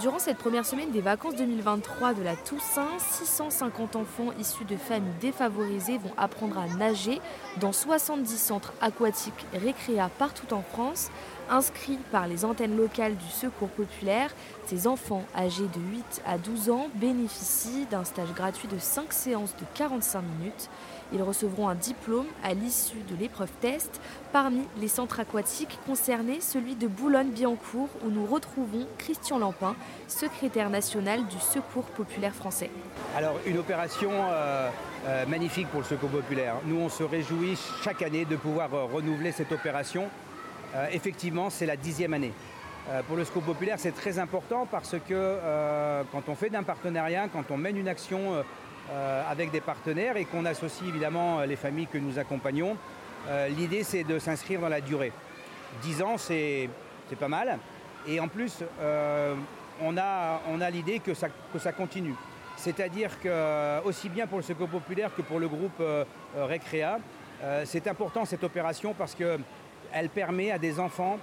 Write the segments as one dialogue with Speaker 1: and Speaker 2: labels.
Speaker 1: Durant cette première semaine des vacances 2023 de la Toussaint, 650 enfants issus de familles défavorisées vont apprendre à nager dans 70 centres aquatiques récréa partout en France. Inscrits par les antennes locales du Secours populaire, ces enfants âgés de 8 à 12 ans bénéficient d'un stage gratuit de 5 séances de 45 minutes. Ils recevront un diplôme à l'issue de l'épreuve test. Parmi les centres aquatiques concernés, celui de Boulogne-Billancourt, où nous retrouvons Christian Lampin, secrétaire national du Secours populaire français.
Speaker 2: Alors, une opération euh, euh, magnifique pour le Secours populaire. Nous, on se réjouit chaque année de pouvoir euh, renouveler cette opération. Effectivement, c'est la dixième année. pour le Secours populaire, c'est très important parce que quand on fait d'un partenariat, quand on mène une action euh, avec des partenaires et qu'on associe évidemment les familles que nous accompagnons. Euh, l'idée, c'est de s'inscrire dans la durée. 10 ans, c'est pas mal. Et en plus, euh, on a, on a l'idée que ça, que ça continue. C'est-à-dire que, aussi bien pour le Secours populaire que pour le groupe Recréa, c'est important cette opération parce qu'elle permet à des enfants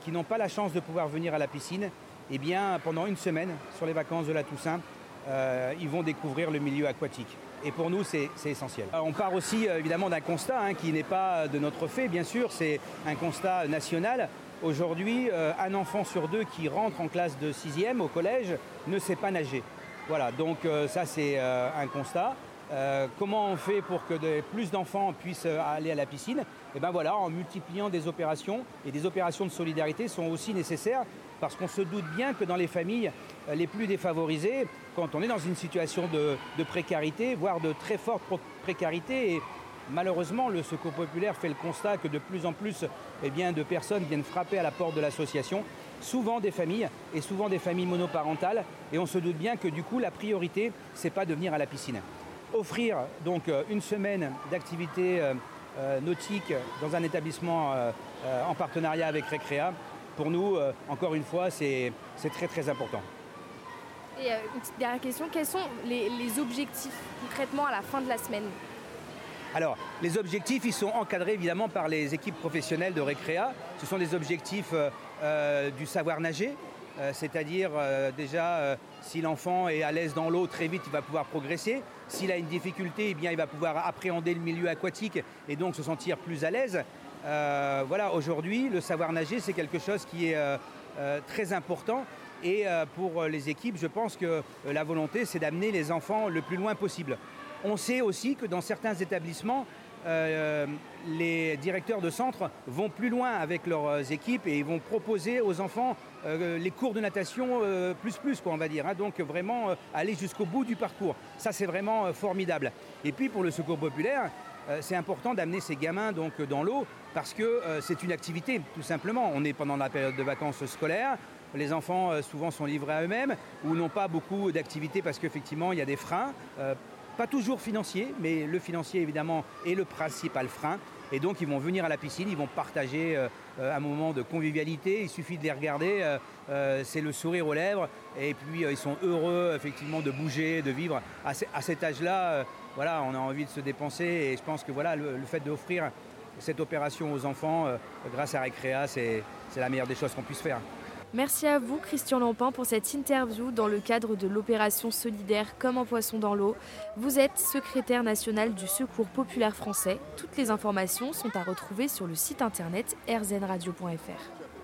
Speaker 2: qui n'ont pas la chance de pouvoir venir à la piscine, eh pendant une semaine, sur les vacances de la Toussaint, euh, ils vont découvrir le milieu aquatique. Et pour nous, c'est essentiel. Euh, on part aussi euh, évidemment d'un constat hein, qui n'est pas de notre fait, bien sûr, c'est un constat national. Aujourd'hui, un enfant sur deux qui rentre en classe de 6e au collège ne sait pas nager. Voilà, donc ça c'est un constat. Comment on fait pour que plus d'enfants puissent aller à la piscine? Et eh bien voilà, en multipliant des opérations, et des opérations de solidarité sont aussi nécessaires parce qu'on se doute bien que dans les familles euh, les plus défavorisées, quand on est dans une situation de, précarité, voire de très forte précarité, et malheureusement le Secours populaire fait le constat que de plus en plus eh bien, de personnes viennent frapper à la porte de l'association, souvent des familles, et souvent des familles monoparentales, et on se doute bien que du coup la priorité, c'est pas de venir à la piscine. Offrir donc euh, une semaine d'activité euh, nautique dans un établissement en partenariat avec Recrea, pour nous, euh, encore une fois, c'est très très important.
Speaker 1: Et euh, une petite dernière question, quels sont les, objectifs concrètement à la fin de la semaine?
Speaker 2: Alors, les objectifs, ils sont encadrés évidemment par les équipes professionnelles de Récréa. Ce sont des objectifs euh, du savoir nager, c'est-à-dire déjà si l'enfant est à l'aise dans l'eau, très vite il va pouvoir progresser. S'il a une difficulté, eh bien, il va pouvoir appréhender le milieu aquatique et donc se sentir plus à l'aise. Euh, voilà, aujourd'hui, le savoir nager, c'est quelque chose qui est euh, euh, très important. Et pour les équipes, je pense que la volonté, c'est d'amener les enfants le plus loin possible. On sait aussi que dans certains établissements, les directeurs de centre vont plus loin avec leurs équipes et ils vont proposer aux enfants les cours de natation plus plus, quoi, on va dire. Hein. donc vraiment aller jusqu'au bout du parcours. Ça, c'est vraiment formidable. Et puis pour le secours populaire, euh, c'est important d'amener ces gamins donc dans l'eau parce que euh, c'est une activité tout simplement. On est pendant la période de vacances scolaires. Les enfants euh, souvent sont livrés à eux-mêmes ou n'ont pas beaucoup d'activités parce qu'effectivement il y a des freins, pas toujours financiers, mais le financier évidemment est le principal frein. Et donc ils vont venir à la piscine, ils vont partager un moment de convivialité. Il suffit de les regarder, c'est le sourire aux lèvres, et puis ils sont heureux effectivement de bouger, de vivre. À, cet âge-là, on a envie de se dépenser et je pense que voilà, le, fait d'offrir cette opération aux enfants euh, grâce à Recrea, c'est la meilleure des choses qu'on puisse faire.
Speaker 1: Merci à vous, Christian Lampin, pour cette interview dans le cadre de l'opération solidaire Comme un poisson dans l'eau. Vous êtes secrétaire national du Secours populaire français. Toutes les informations sont à retrouver sur le site internet rzenradio.fr.